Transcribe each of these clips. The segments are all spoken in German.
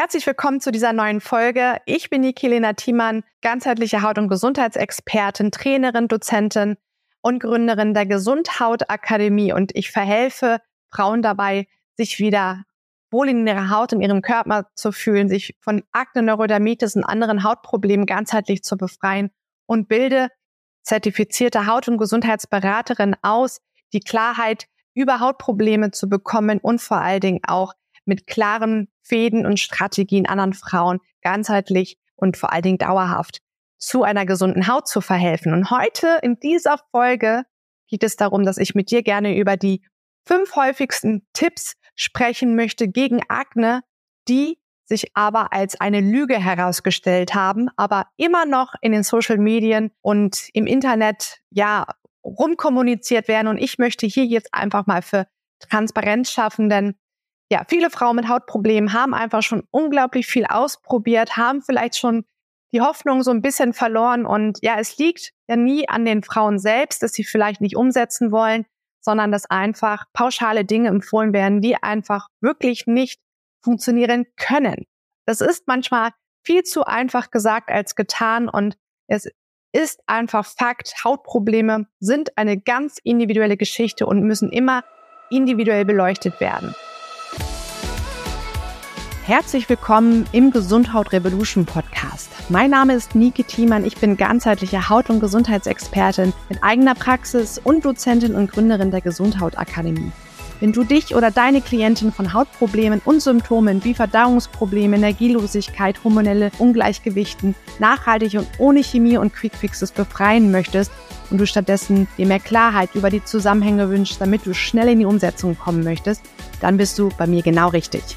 Herzlich willkommen zu dieser neuen Folge. Ich bin Nikilena Thiemann, ganzheitliche Haut- und Gesundheitsexpertin, Trainerin, Dozentin und Gründerin der Gesundhautakademie und ich verhelfe Frauen dabei, sich wieder wohl in ihrer Haut, in ihrem Körper zu fühlen, sich von Akne, Neurodermitis und anderen Hautproblemen ganzheitlich zu befreien und bilde zertifizierte Haut- und Gesundheitsberaterin aus, die Klarheit über Hautprobleme zu bekommen und vor allen Dingen auch mit klaren Fäden und Strategien anderen Frauen ganzheitlich und vor allen Dingen dauerhaft zu einer gesunden Haut zu verhelfen. Und heute in dieser Folge geht es darum, dass ich mit dir gerne über die fünf häufigsten Tipps sprechen möchte gegen Akne, die sich aber als eine Lüge herausgestellt haben, aber immer noch in den Social Medien und im Internet ja rumkommuniziert werden. Und ich möchte hier jetzt einfach mal für Transparenz schaffen, denn ja, viele Frauen mit Hautproblemen haben einfach schon unglaublich viel ausprobiert, haben vielleicht schon die Hoffnung so ein bisschen verloren. Und ja, es liegt ja nie an den Frauen selbst, dass sie vielleicht nicht umsetzen wollen, sondern dass einfach pauschale Dinge empfohlen werden, die einfach wirklich nicht funktionieren können. Das ist manchmal viel zu einfach gesagt als getan und es ist einfach Fakt. Hautprobleme sind eine ganz individuelle Geschichte und müssen immer individuell beleuchtet werden. Herzlich willkommen im Gesundhaut Revolution Podcast. Mein Name ist Nike Thiemann. Ich bin ganzheitliche Haut- und Gesundheitsexpertin mit eigener Praxis und Dozentin und Gründerin der Gesundhautakademie. Wenn du dich oder deine Klientin von Hautproblemen und Symptomen wie Verdauungsprobleme, Energielosigkeit, hormonelle Ungleichgewichten nachhaltig und ohne Chemie und Quickfixes befreien möchtest und du stattdessen dir mehr Klarheit über die Zusammenhänge wünschst, damit du schnell in die Umsetzung kommen möchtest, dann bist du bei mir genau richtig.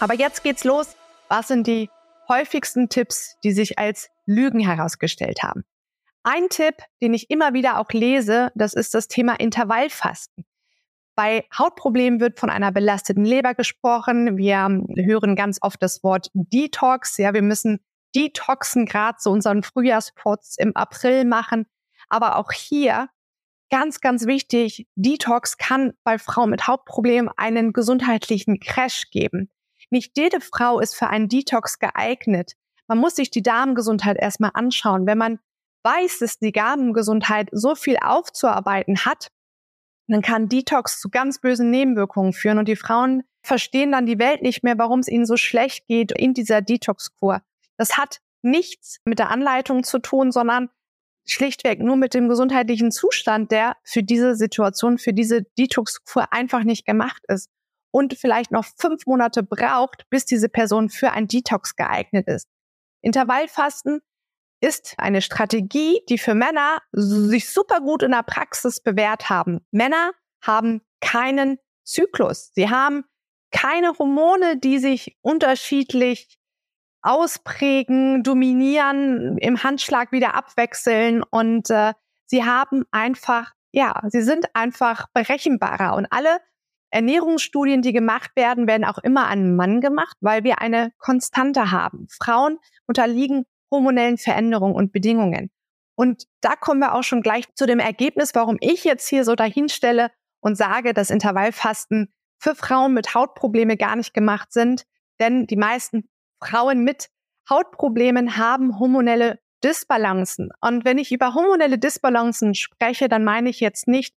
Aber jetzt geht's los. Was sind die häufigsten Tipps, die sich als Lügen herausgestellt haben? Ein Tipp, den ich immer wieder auch lese, das ist das Thema Intervallfasten. Bei Hautproblemen wird von einer belasteten Leber gesprochen. Wir hören ganz oft das Wort Detox. Ja, wir müssen Detoxen gerade zu unseren Frühjahrspots im April machen. Aber auch hier ganz, ganz wichtig, Detox kann bei Frauen mit Hautproblemen einen gesundheitlichen Crash geben. Nicht jede Frau ist für einen Detox geeignet. Man muss sich die Darmgesundheit erstmal anschauen. Wenn man weiß, dass die Darmgesundheit so viel aufzuarbeiten hat, dann kann Detox zu ganz bösen Nebenwirkungen führen und die Frauen verstehen dann die Welt nicht mehr, warum es ihnen so schlecht geht in dieser Detox-Kur. Das hat nichts mit der Anleitung zu tun, sondern schlichtweg nur mit dem gesundheitlichen Zustand, der für diese Situation, für diese Detox-Kur einfach nicht gemacht ist und vielleicht noch fünf Monate braucht, bis diese Person für ein Detox geeignet ist. Intervallfasten ist eine Strategie, die für Männer sich super gut in der Praxis bewährt haben. Männer haben keinen Zyklus. Sie haben keine Hormone, die sich unterschiedlich ausprägen, dominieren, im Handschlag wieder abwechseln und äh, sie haben einfach, ja, sie sind einfach berechenbarer und alle Ernährungsstudien, die gemacht werden, werden auch immer an Mann gemacht, weil wir eine Konstante haben. Frauen unterliegen hormonellen Veränderungen und Bedingungen. Und da kommen wir auch schon gleich zu dem Ergebnis, warum ich jetzt hier so dahinstelle und sage, dass Intervallfasten für Frauen mit Hautprobleme gar nicht gemacht sind. Denn die meisten Frauen mit Hautproblemen haben hormonelle Disbalancen. Und wenn ich über hormonelle Disbalancen spreche, dann meine ich jetzt nicht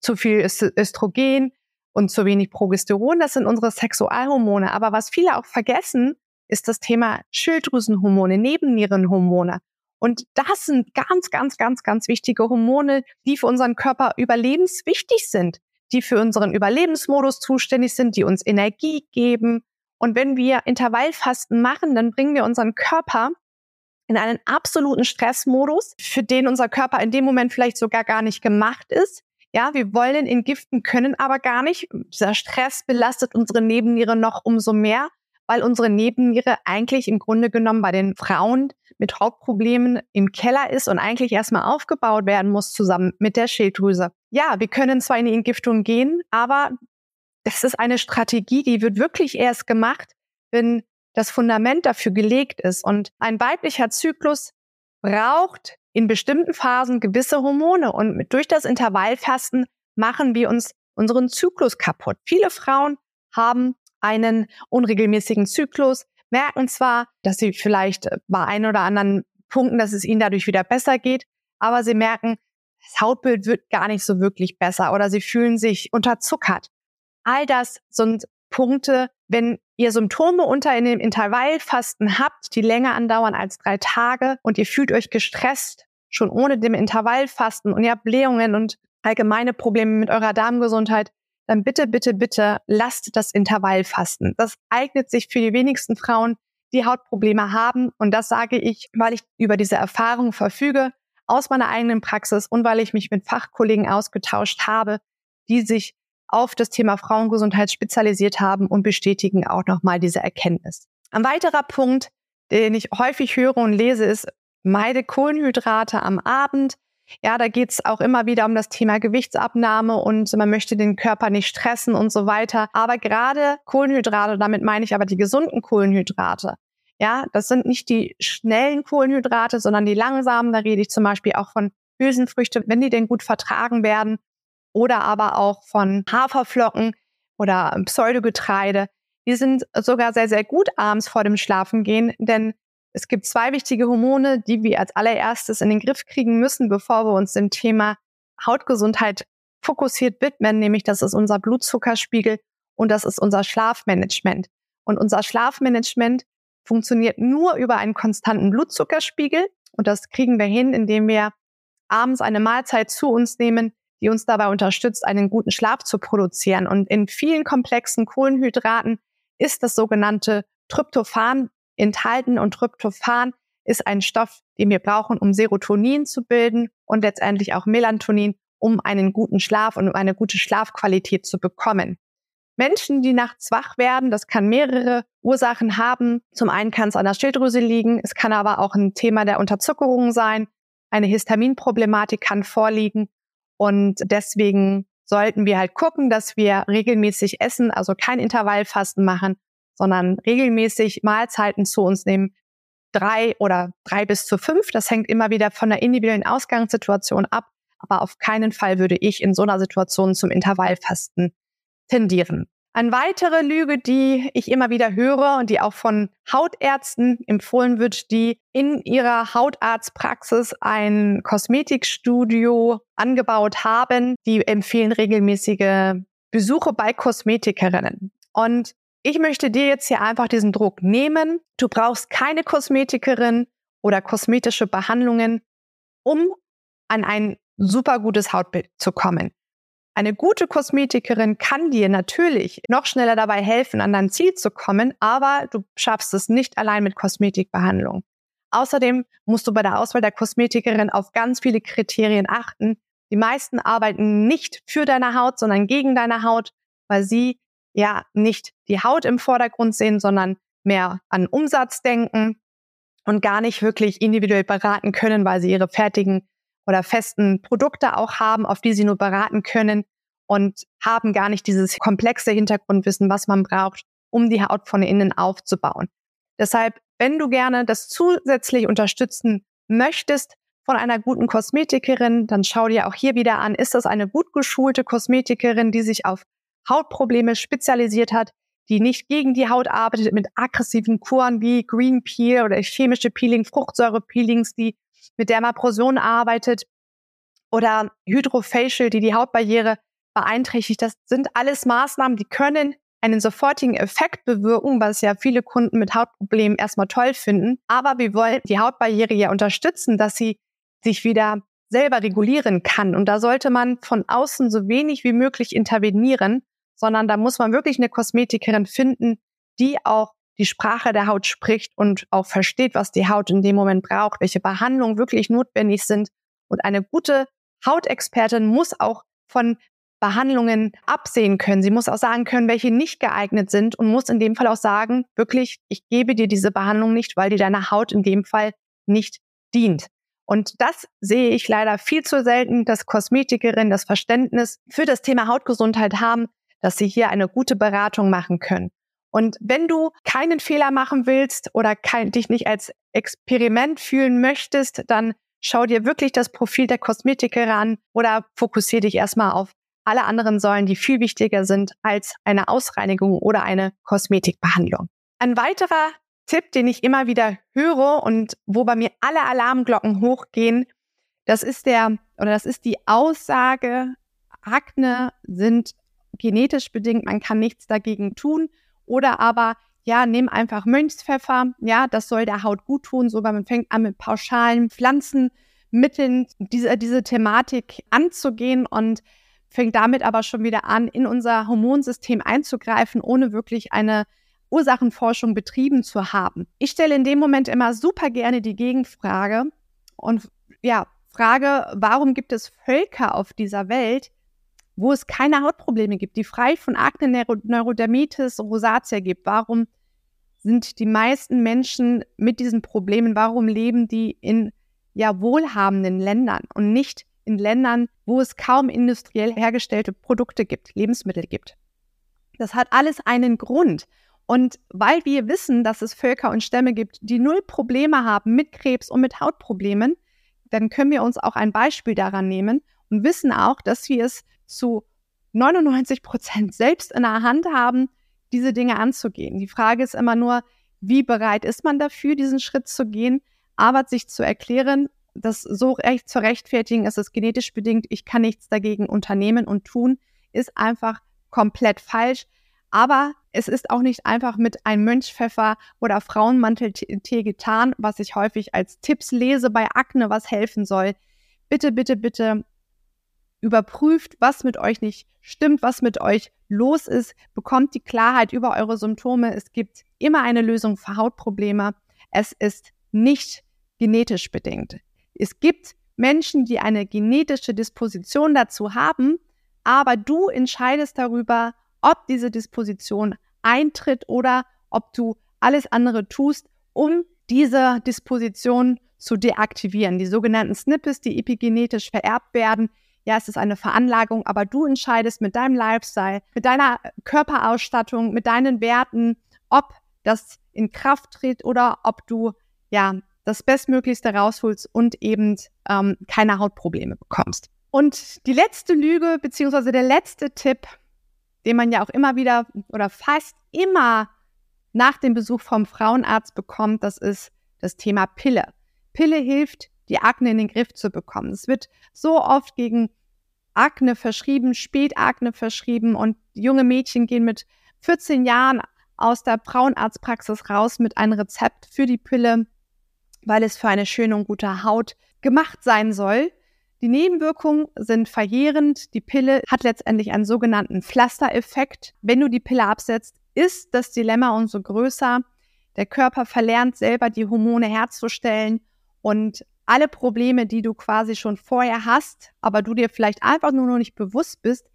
zu viel Östrogen, und zu wenig Progesteron. Das sind unsere Sexualhormone. Aber was viele auch vergessen, ist das Thema Schilddrüsenhormone, Nebennierenhormone. Und das sind ganz, ganz, ganz, ganz wichtige Hormone, die für unseren Körper überlebenswichtig sind, die für unseren Überlebensmodus zuständig sind, die uns Energie geben. Und wenn wir Intervallfasten machen, dann bringen wir unseren Körper in einen absoluten Stressmodus, für den unser Körper in dem Moment vielleicht sogar gar nicht gemacht ist. Ja, wir wollen entgiften, können aber gar nicht. Dieser Stress belastet unsere Nebenniere noch umso mehr, weil unsere Nebenniere eigentlich im Grunde genommen bei den Frauen mit Hautproblemen im Keller ist und eigentlich erstmal aufgebaut werden muss zusammen mit der Schilddrüse. Ja, wir können zwar in die Entgiftung gehen, aber das ist eine Strategie, die wird wirklich erst gemacht, wenn das Fundament dafür gelegt ist. Und ein weiblicher Zyklus braucht in bestimmten Phasen gewisse Hormone und durch das Intervallfasten machen wir uns unseren Zyklus kaputt. Viele Frauen haben einen unregelmäßigen Zyklus, merken zwar, dass sie vielleicht bei ein oder anderen Punkten, dass es ihnen dadurch wieder besser geht, aber sie merken, das Hautbild wird gar nicht so wirklich besser oder sie fühlen sich unterzuckert. All das sind Punkte, wenn ihr Symptome unter in dem Intervallfasten habt, die länger andauern als drei Tage und ihr fühlt euch gestresst, schon ohne dem Intervallfasten und ihr habt Blähungen und allgemeine Probleme mit eurer Darmgesundheit, dann bitte, bitte, bitte lasst das Intervallfasten. Das eignet sich für die wenigsten Frauen, die Hautprobleme haben. Und das sage ich, weil ich über diese Erfahrung verfüge aus meiner eigenen Praxis und weil ich mich mit Fachkollegen ausgetauscht habe, die sich auf das Thema Frauengesundheit spezialisiert haben und bestätigen auch nochmal diese Erkenntnis. Ein weiterer Punkt, den ich häufig höre und lese, ist, meide Kohlenhydrate am Abend. Ja, da geht's auch immer wieder um das Thema Gewichtsabnahme und man möchte den Körper nicht stressen und so weiter. Aber gerade Kohlenhydrate, damit meine ich aber die gesunden Kohlenhydrate. Ja, das sind nicht die schnellen Kohlenhydrate, sondern die langsamen. Da rede ich zum Beispiel auch von Hülsenfrüchte, wenn die denn gut vertragen werden oder aber auch von Haferflocken oder Pseudogetreide. Die sind sogar sehr, sehr gut abends vor dem Schlafengehen, denn es gibt zwei wichtige Hormone, die wir als allererstes in den Griff kriegen müssen, bevor wir uns dem Thema Hautgesundheit fokussiert widmen, nämlich das ist unser Blutzuckerspiegel und das ist unser Schlafmanagement. Und unser Schlafmanagement funktioniert nur über einen konstanten Blutzuckerspiegel und das kriegen wir hin, indem wir abends eine Mahlzeit zu uns nehmen, die uns dabei unterstützt, einen guten Schlaf zu produzieren. Und in vielen komplexen Kohlenhydraten ist das sogenannte Tryptophan enthalten und Tryptophan ist ein Stoff, den wir brauchen, um Serotonin zu bilden und letztendlich auch Melatonin, um einen guten Schlaf und um eine gute Schlafqualität zu bekommen. Menschen, die nachts wach werden, das kann mehrere Ursachen haben. Zum einen kann es an der Schilddrüse liegen, es kann aber auch ein Thema der Unterzuckerung sein, eine Histaminproblematik kann vorliegen und deswegen sollten wir halt gucken, dass wir regelmäßig essen, also kein Intervallfasten machen, sondern regelmäßig Mahlzeiten zu uns nehmen. Drei oder drei bis zu fünf. Das hängt immer wieder von der individuellen Ausgangssituation ab. Aber auf keinen Fall würde ich in so einer Situation zum Intervallfasten tendieren. Eine weitere Lüge, die ich immer wieder höre und die auch von Hautärzten empfohlen wird, die in ihrer Hautarztpraxis ein Kosmetikstudio angebaut haben, die empfehlen regelmäßige Besuche bei Kosmetikerinnen. Und ich möchte dir jetzt hier einfach diesen Druck nehmen. Du brauchst keine Kosmetikerin oder kosmetische Behandlungen, um an ein super gutes Hautbild zu kommen. Eine gute Kosmetikerin kann dir natürlich noch schneller dabei helfen, an dein Ziel zu kommen, aber du schaffst es nicht allein mit Kosmetikbehandlung. Außerdem musst du bei der Auswahl der Kosmetikerin auf ganz viele Kriterien achten. Die meisten arbeiten nicht für deine Haut, sondern gegen deine Haut, weil sie ja nicht die Haut im Vordergrund sehen, sondern mehr an Umsatz denken und gar nicht wirklich individuell beraten können, weil sie ihre fertigen oder festen Produkte auch haben, auf die sie nur beraten können und haben gar nicht dieses komplexe Hintergrundwissen, was man braucht, um die Haut von innen aufzubauen. Deshalb, wenn du gerne das zusätzlich unterstützen möchtest von einer guten Kosmetikerin, dann schau dir auch hier wieder an, ist das eine gut geschulte Kosmetikerin, die sich auf Hautprobleme spezialisiert hat, die nicht gegen die Haut arbeitet mit aggressiven Kuren wie Green Peel oder chemische Peeling, Fruchtsäure-Peelings, die mit Dermaproson arbeitet oder Hydrofacial, die die Hautbarriere beeinträchtigt. Das sind alles Maßnahmen, die können einen sofortigen Effekt bewirken, was ja viele Kunden mit Hautproblemen erstmal toll finden. Aber wir wollen die Hautbarriere ja unterstützen, dass sie sich wieder selber regulieren kann. Und da sollte man von außen so wenig wie möglich intervenieren, sondern da muss man wirklich eine Kosmetikerin finden, die auch die Sprache der Haut spricht und auch versteht, was die Haut in dem Moment braucht, welche Behandlungen wirklich notwendig sind. Und eine gute Hautexpertin muss auch von Behandlungen absehen können. Sie muss auch sagen können, welche nicht geeignet sind und muss in dem Fall auch sagen, wirklich, ich gebe dir diese Behandlung nicht, weil die deiner Haut in dem Fall nicht dient. Und das sehe ich leider viel zu selten, dass Kosmetikerinnen das Verständnis für das Thema Hautgesundheit haben, dass sie hier eine gute Beratung machen können. Und wenn du keinen Fehler machen willst oder kein, dich nicht als Experiment fühlen möchtest, dann schau dir wirklich das Profil der Kosmetikerin an oder fokussiere dich erstmal auf alle anderen Säulen, die viel wichtiger sind als eine Ausreinigung oder eine Kosmetikbehandlung. Ein weiterer Tipp, den ich immer wieder höre und wo bei mir alle Alarmglocken hochgehen, das ist der oder das ist die Aussage, Akne sind genetisch bedingt, man kann nichts dagegen tun oder aber ja, nimm einfach Mönchspfeffer, ja, das soll der Haut gut tun, so weil man fängt an mit pauschalen Pflanzenmitteln diese, diese Thematik anzugehen und fängt damit aber schon wieder an, in unser Hormonsystem einzugreifen, ohne wirklich eine Ursachenforschung betrieben zu haben. Ich stelle in dem Moment immer super gerne die Gegenfrage und ja, frage, warum gibt es Völker auf dieser Welt, wo es keine Hautprobleme gibt, die frei von Akne, Neurodermitis, Rosatia gibt. Warum sind die meisten Menschen mit diesen Problemen, warum leben die in ja wohlhabenden Ländern und nicht in Ländern, wo es kaum industriell hergestellte Produkte gibt, Lebensmittel gibt? Das hat alles einen Grund. Und weil wir wissen, dass es Völker und Stämme gibt, die null Probleme haben mit Krebs und mit Hautproblemen, dann können wir uns auch ein Beispiel daran nehmen und wissen auch, dass wir es zu 99 Prozent selbst in der Hand haben, diese Dinge anzugehen. Die Frage ist immer nur, wie bereit ist man dafür, diesen Schritt zu gehen, aber sich zu erklären, das so recht zu rechtfertigen, es ist genetisch bedingt, ich kann nichts dagegen unternehmen und tun, ist einfach komplett falsch. Aber es ist auch nicht einfach mit einem Mönchpfeffer oder Frauenmanteltee getan, was ich häufig als Tipps lese bei Akne, was helfen soll. Bitte, bitte, bitte überprüft, was mit euch nicht stimmt, was mit euch los ist, bekommt die Klarheit über eure Symptome. Es gibt immer eine Lösung für Hautprobleme. Es ist nicht genetisch bedingt. Es gibt Menschen, die eine genetische Disposition dazu haben, aber du entscheidest darüber, ob diese Disposition eintritt oder ob du alles andere tust, um diese Disposition zu deaktivieren. Die sogenannten Snippets, die epigenetisch vererbt werden, ja, es ist eine Veranlagung, aber du entscheidest mit deinem Lifestyle, mit deiner Körperausstattung, mit deinen Werten, ob das in Kraft tritt oder ob du ja das Bestmöglichste rausholst und eben ähm, keine Hautprobleme bekommst. Und die letzte Lüge beziehungsweise der letzte Tipp, den man ja auch immer wieder oder fast immer nach dem Besuch vom Frauenarzt bekommt, das ist das Thema Pille. Pille hilft die Akne in den Griff zu bekommen. Es wird so oft gegen Akne verschrieben, Spätakne verschrieben und junge Mädchen gehen mit 14 Jahren aus der Frauenarztpraxis raus mit einem Rezept für die Pille, weil es für eine schöne und gute Haut gemacht sein soll. Die Nebenwirkungen sind verheerend. Die Pille hat letztendlich einen sogenannten Pflastereffekt. Wenn du die Pille absetzt, ist das Dilemma umso größer. Der Körper verlernt selber die Hormone herzustellen und alle Probleme, die du quasi schon vorher hast, aber du dir vielleicht einfach nur noch nicht bewusst bist,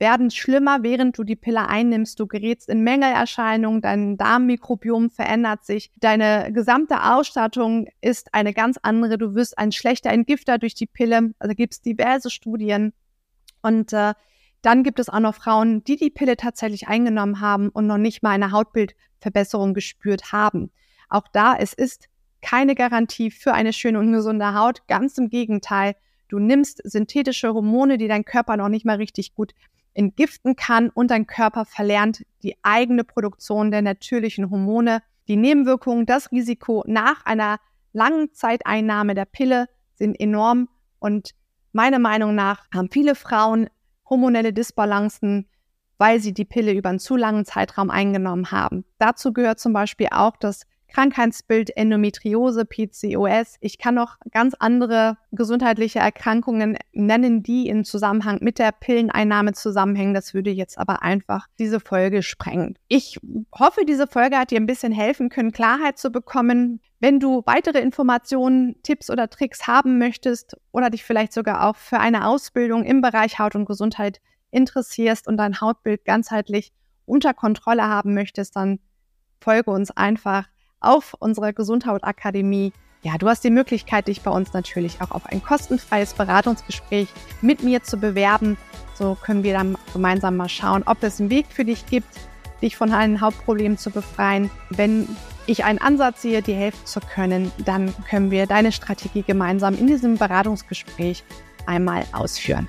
werden schlimmer, während du die Pille einnimmst. Du gerätst in Mängelerscheinungen, dein Darmmikrobiom verändert sich, deine gesamte Ausstattung ist eine ganz andere. Du wirst ein schlechter Entgifter durch die Pille. Also gibt es diverse Studien. Und äh, dann gibt es auch noch Frauen, die die Pille tatsächlich eingenommen haben und noch nicht mal eine Hautbildverbesserung gespürt haben. Auch da, es ist keine Garantie für eine schöne und gesunde Haut. Ganz im Gegenteil. Du nimmst synthetische Hormone, die dein Körper noch nicht mal richtig gut entgiften kann und dein Körper verlernt die eigene Produktion der natürlichen Hormone. Die Nebenwirkungen, das Risiko nach einer langen Zeiteinnahme der Pille sind enorm und meiner Meinung nach haben viele Frauen hormonelle Disbalancen, weil sie die Pille über einen zu langen Zeitraum eingenommen haben. Dazu gehört zum Beispiel auch das Krankheitsbild Endometriose, PCOS. Ich kann noch ganz andere gesundheitliche Erkrankungen nennen, die in Zusammenhang mit der Pilleneinnahme zusammenhängen. Das würde jetzt aber einfach diese Folge sprengen. Ich hoffe, diese Folge hat dir ein bisschen helfen können, Klarheit zu bekommen. Wenn du weitere Informationen, Tipps oder Tricks haben möchtest oder dich vielleicht sogar auch für eine Ausbildung im Bereich Haut und Gesundheit interessierst und dein Hautbild ganzheitlich unter Kontrolle haben möchtest, dann folge uns einfach auf unserer Gesundhautakademie. Ja, du hast die Möglichkeit, dich bei uns natürlich auch auf ein kostenfreies Beratungsgespräch mit mir zu bewerben. So können wir dann gemeinsam mal schauen, ob es einen Weg für dich gibt, dich von allen Hauptproblemen zu befreien. Wenn ich einen Ansatz sehe, dir helfen zu können, dann können wir deine Strategie gemeinsam in diesem Beratungsgespräch einmal ausführen.